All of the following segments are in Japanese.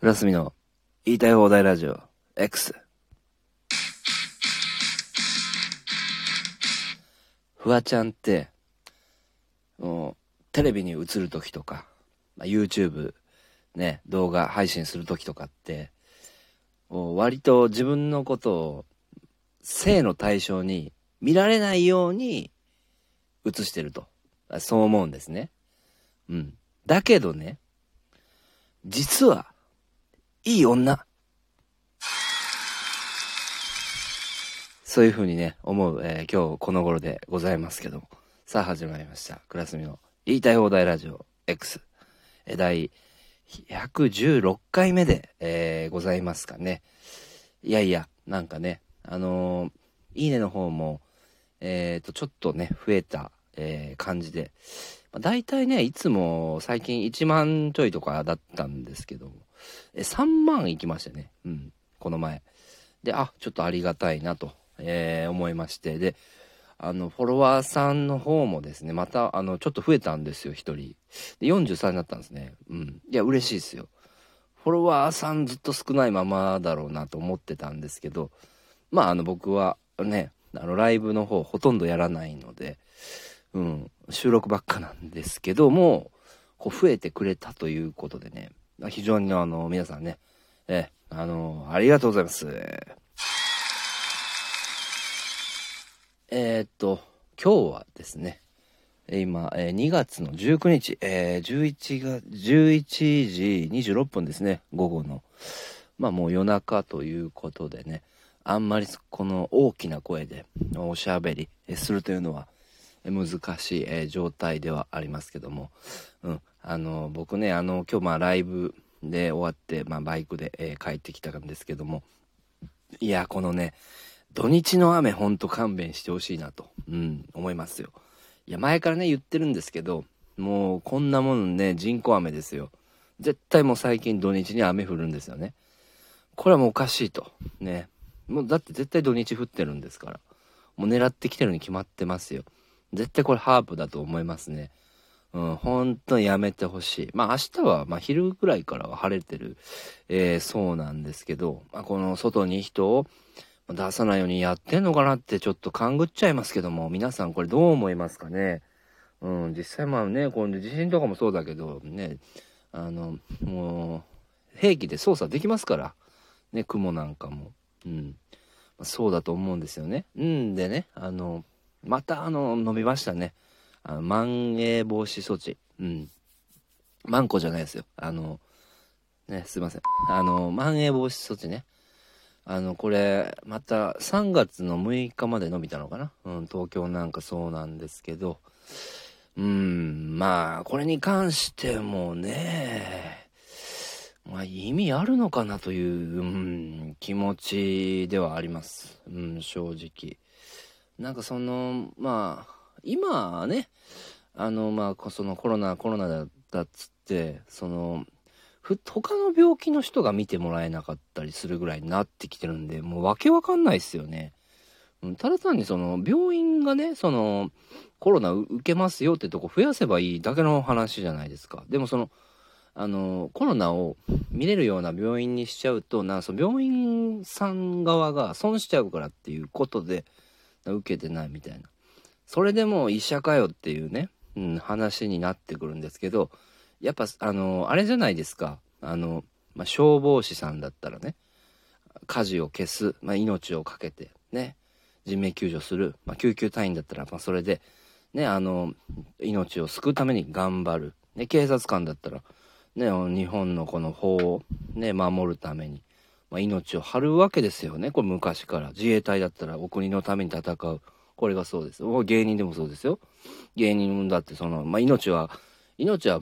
浦澄の言いたい放題ラジオ X。フワちゃんって、もう、テレビに映るときとか、まあ、YouTube ね、動画配信するときとかって、もう割と自分のことを性の対象に見られないように映してると。そう思うんですね。うん。だけどね、実は、いい女。そういう風にね、思う、えー今日この頃でございますけども。さあ始まりました。クラスミの言いたい放題ラジオ X。え第116回目で、えーございますかね。いやいや、なんかね、あのーいいねの方も、えっ、と、ちょっとね、増えた、え感じで、まあ、大体ね、いつも最近1万ちょいとかだったんですけども、え3万いきましたね。うん、この前。で、あ、ちょっとありがたいなと、えー思いまして、で、あの、フォロワーさんの方もですね、また、あの、ちょっと増えたんですよ、一人。で、43になったんですね。うん。いや、嬉しいですよ。フォロワーさんずっと少ないままだろうなと思ってたんですけど、まあ、あの、僕はね、あの、ライブの方ほとんどやらないので、うん、収録ばっかなんですけども、こう増えてくれたということでね、非常にあの、皆さんね、え、あの、ありがとうございます。えーっと、今日はですね、今、えー2月の19日、えー11月、11時26分ですね、午後の。まあもう夜中ということでね、あんまりこの大きな声でおしゃべりするというのは難しいえー状態ではありますけども、うん、あの、僕ね、あの、今日まあライブで終わって、まあバイクで、えー帰ってきたんですけども、いや、このね、土日の雨ほんと勘弁してほしいなと、うん、思いますよ。いや、前からね、言ってるんですけど、もうこんなもんね、人工雨ですよ。絶対もう最近土日に雨降るんですよね。これはもうおかしいと。ね。もうだって絶対土日降ってるんですから。もう狙ってきてるに決まってますよ。絶対これハープだと思いますね。うん、本当にやめてほしい。まあ明日は、まあ昼ぐらいからは晴れてる、えーそうなんですけど、まあこの外に人を出さないようにやってんのかなってちょっと勘ぐっちゃいますけども、皆さんこれどう思いますかね？うん、実際まあね、この地震とかもそうだけど、ね、あの、もう、兵器で操作できますから、ね、雲なんかも。うん。まあそうだと思うんですよね。うんでね、あの、またあの、伸びましたね。あの、まん延防止措置。うん。マンコじゃないですよ。あの、ね、すいません。あの、まん延防止措置ね。あの、これ、また3月の6日まで伸びたのかな？うん、東京なんかそうなんですけど、うん、まあ、これに関してもね、まあ、意味あるのかなという、うん、気持ちではあります。うん、正直。なんかその、まあ、今ね、あの、まあ、そのコロナ、コロナだっつって、その、他の病気の人が見てもらえなかったりするぐらいになってきてるんで、もうわけわかんないっすよね。ただ単にその、病院がね、その、コロナ受けますよってとこ増やせばいいだけの話じゃないですか。でもその、あの、コロナを見れるような病院にしちゃうと、なその病院さん側が損しちゃうからっていうことで、受けてないみたいな。それでも医者かよっていうね、うん、話になってくるんですけど、やっぱ、あの、あれじゃないですか。あの、まあ、消防士さんだったらね、火事を消す、まあ、命をかけて、ね、人命救助する、まあ、救急隊員だったら、まあ、それで、ね、あの、命を救うために頑張る。ね、警察官だったら、ね、日本のこの法をね、守るために、まあ、命を張るわけですよね。これ昔から。自衛隊だったらお国のために戦う。これがそうです。芸人でもそうですよ。芸人だってその、まあ、命は、命は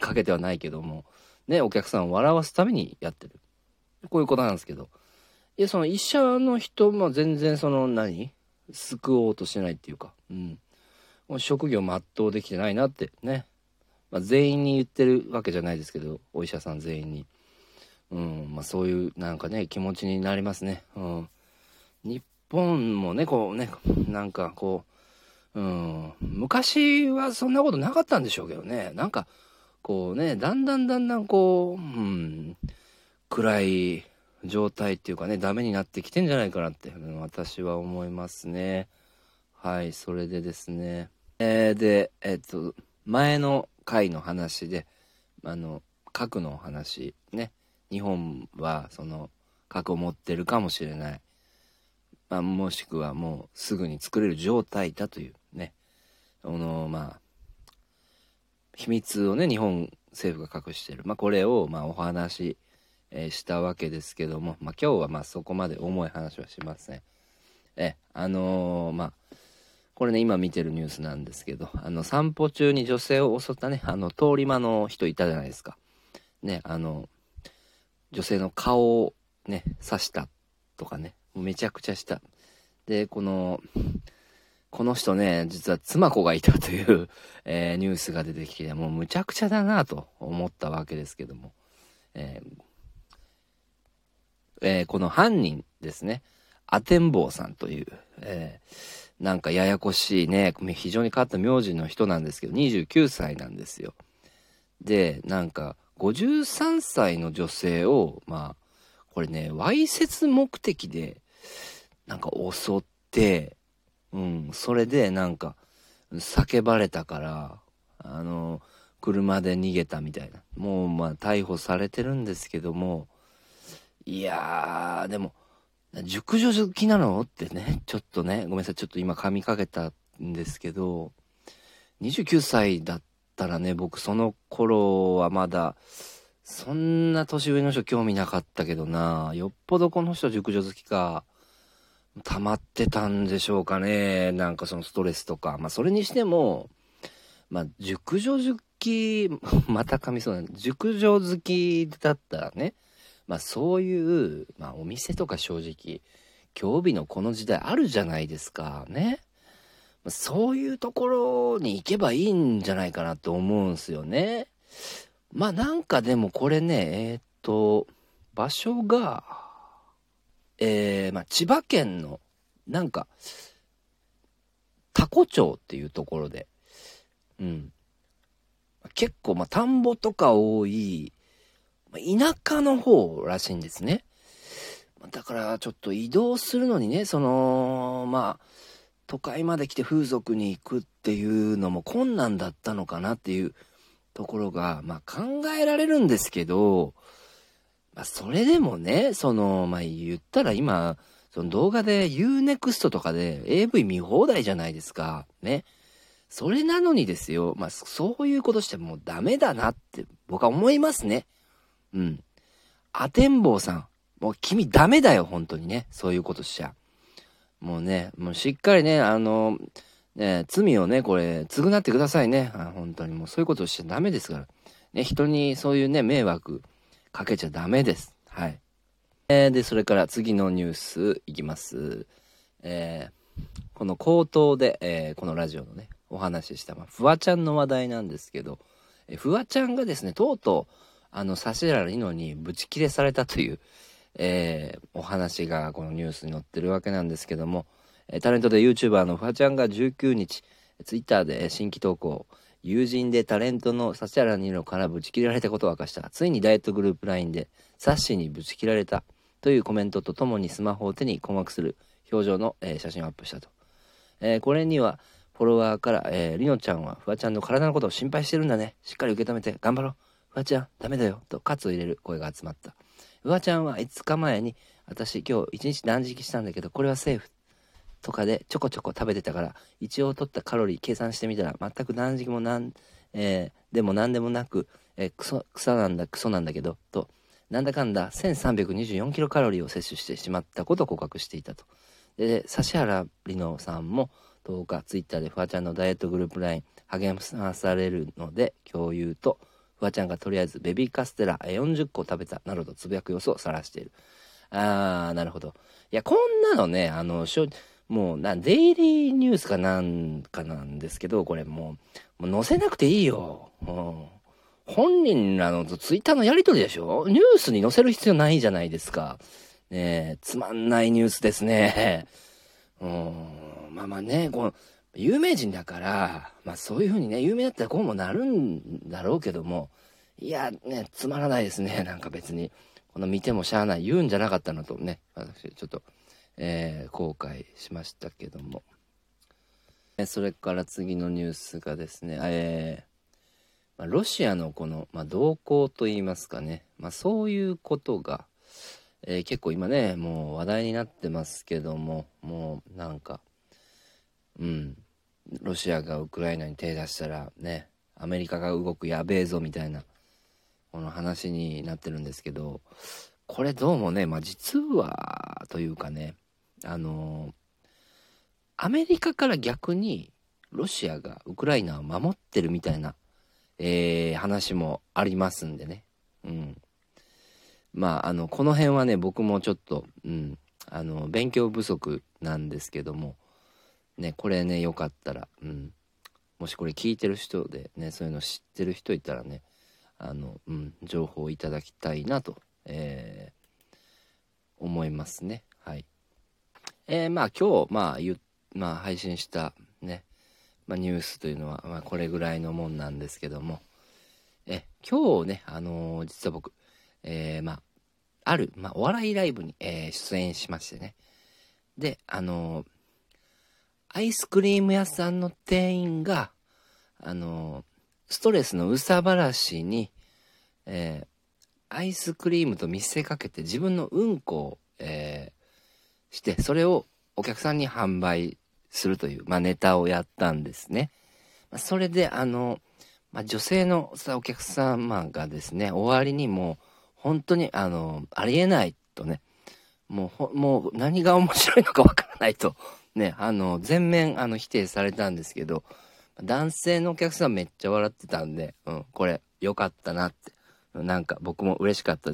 かけてはないけども、ね、お客さんを笑わすためにやってる。こういうことなんですけど。いや、その医者の人も全然その何？救おうとしてないっていうか、うん。もう職業全うできてないなってね。まあ、全員に言ってるわけじゃないですけど、お医者さん全員に。うん、まあそういうなんかね、気持ちになりますね。うん。日本もね、こうね、なんかこう、うん、昔はそんなことなかったんでしょうけどね。なんか、こうね、だんだんだんだんこう、うん、暗い状態っていうかね、ダメになってきてんじゃないかなって、私は思いますね。はい、それでですね。えー、で、えっと、前の回の話で、あの、核の話、ね。日本は、その、核を持ってるかもしれない。まあ、もしくはもうすぐに作れる状態だというね。この、まあ、秘密をね、日本政府が隠してる。まあ、これを、まあ、お話、えー、したわけですけども、まあ、今日はまあそこまで重い話はしません。え、あのー、まあ、これね、今見てるニュースなんですけど、あの、散歩中に女性を襲ったね、あの、通り魔の人いたじゃないですか。ね、あの、女性の顔をね、刺したとかね、めちゃくちゃした。で、この、この人ね、実は妻子がいたという、えー、ニュースが出てきて、もうむちゃくちゃだなと思ったわけですけども、えーえー、この犯人ですね、アテンボウさんという、えー、なんかややこしいね、非常に変わった名字の人なんですけど、29歳なんですよ。で、なんか、53歳の女性を、まあ、これね、わいせつ目的で、なんか襲って、うん、それでなんか、叫ばれたから、あの、車で逃げたみたいな。もうまあ逮捕されてるんですけども、いやー、でも、熟女好きなの？ってね、ちょっとね、ごめんなさい、ちょっと今噛みかけたんですけど、29歳だったらね、僕その頃はまだ、そんな年上の人興味なかったけどな、よっぽどこの人熟女好きか、溜まってたんでしょうかね。なんかそのストレスとか。まあそれにしても、まあ熟女好き、また噛みそうな、熟女好きだったらね、まあそういう、まあお店とか正直、今日日のこの時代あるじゃないですか。ね。そういうところに行けばいいんじゃないかなと思うんすよね。まあなんかでもこれね、えー、っと、場所が、えー、まあ千葉県の、なんか、タコ町っていうところで、うん。結構、まあ田んぼとか多い、田舎の方らしいんですね。だからちょっと移動するのにね、その、まあ、都会まで来て風俗に行くっていうのも困難だったのかなっていうところが、まあ考えられるんですけど、まあそれでもね、その、まあ言ったら今、その動画で Unext とかで AV 見放題じゃないですか。ね。それなのにですよ、まあそういうことしてもうダメだなって僕は思いますね。うん。アテンボウさん。もう君ダメだよ、本当にね。そういうことしちゃ。もうね、もうしっかりね、あの、ね、罪をね、これ、償ってくださいね。あ本当にもうそういうことしちゃダメですから。ね、人にそういうね、迷惑かけちゃダメです。はい。えー、で、それから次のニュースいきます。えー、この口頭で、えー、このラジオのね、お話しした、まあ、フワちゃんの話題なんですけど、えフワちゃんがですね、とうとう、あの、指原莉乃にブチ切れされたという、えー、お話がこのニュースに載ってるわけなんですけども、えタレントで YouTuber のフワちゃんが19日、Twitter で新規投稿、友人でタレントの指原莉乃からブチ切られたことを明かした。ついにダイエットグループ LINE でサッシにブチ切られたというコメントとともにスマホを手に困惑する表情の、えー、写真をアップしたと。えー、これにはフォロワーから、えー、りのちゃんはフワちゃんの体のことを心配してるんだね。しっかり受け止めて頑張ろう。フワちゃん、ダメだよ、と喝を入れる声が集まった。フワちゃんは5日前に、私今日1日断食したんだけど、これはセーフ。とかでちょこちょこ食べてたから、一応取ったカロリー計算してみたら、全く断食もなん、えー、でも何でもなく、えー、クソ、草なんだ、クソなんだけど、と、なんだかんだ1324キロカロリーを摂取してしまったことを告白していたと。で、指原莉乃さんも10日、ツイッターでフワちゃんのダイエットグループ LINE 励まされるので共有と、フワちゃんがとりあえずベビーカステラ40個食べたなどとつぶやく様子を晒している。あー、なるほど。いや、こんなのね、あの、しょもうな、デイリーニュースかなんかなんですけど、これもう、もう載せなくていいよ。うん、本人らのツイッターのやりとりでしょ？ニュースに載せる必要ないじゃないですか。ねえつまんないニュースですね。うん、まあまあね、この、有名人だから、まあそういう風にね、有名だったらこうもなるんだろうけども、いや、ね、つまらないですね。なんか別に。この見てもしゃあない。言うんじゃなかったなとね、私、ちょっと、えー、後悔しましたけども。それから次のニュースがですね、えー、まあ、ロシアのこの、まあ、動向といいますかね、まあ、そういうことが、えー、結構今ね、もう話題になってますけども、もうなんか、うん、ロシアがウクライナに手出したらね、アメリカが動くやべえぞみたいな、この話になってるんですけど、これどうもね、まあ実はというかね、あのアメリカから逆にロシアがウクライナを守ってるみたいな、えー、話もありますんでね。うん。まあ、あの、この辺はね、僕もちょっと、うん、あの、勉強不足なんですけども、ね、これね、よかったら、うん。もしこれ聞いてる人でね、そういうの知ってる人いたらね、あの、うん、情報をいただきたいなと、えー、思いますね。はい。えー、まあ今日、まあ言、まあ配信したね、まあニュースというのは、まあこれぐらいのもんなんですけども、え、今日ね、あのー、実は僕、えー、まあ、ある、まあお笑いライブに、えー、出演しましてね。で、あのーアイスクリーム屋さんの店員が、あの、ストレスのうさばらしに、え、アイスクリームと見せかけて自分のうんこを、え、して、それをお客さんに販売するという、まあ、ネタをやったんですね。まあ、それで、あの、まあ、女性のさ、お客様がですね、終わりにもう、本当に、あの、ありえないとね、もう、もう何が面白いのかわからないとね、あの、全面、あの、否定されたんですけど、男性のお客さんめっちゃ笑ってたんで、うん、これ、良かったなって。なんか僕も嬉しかったで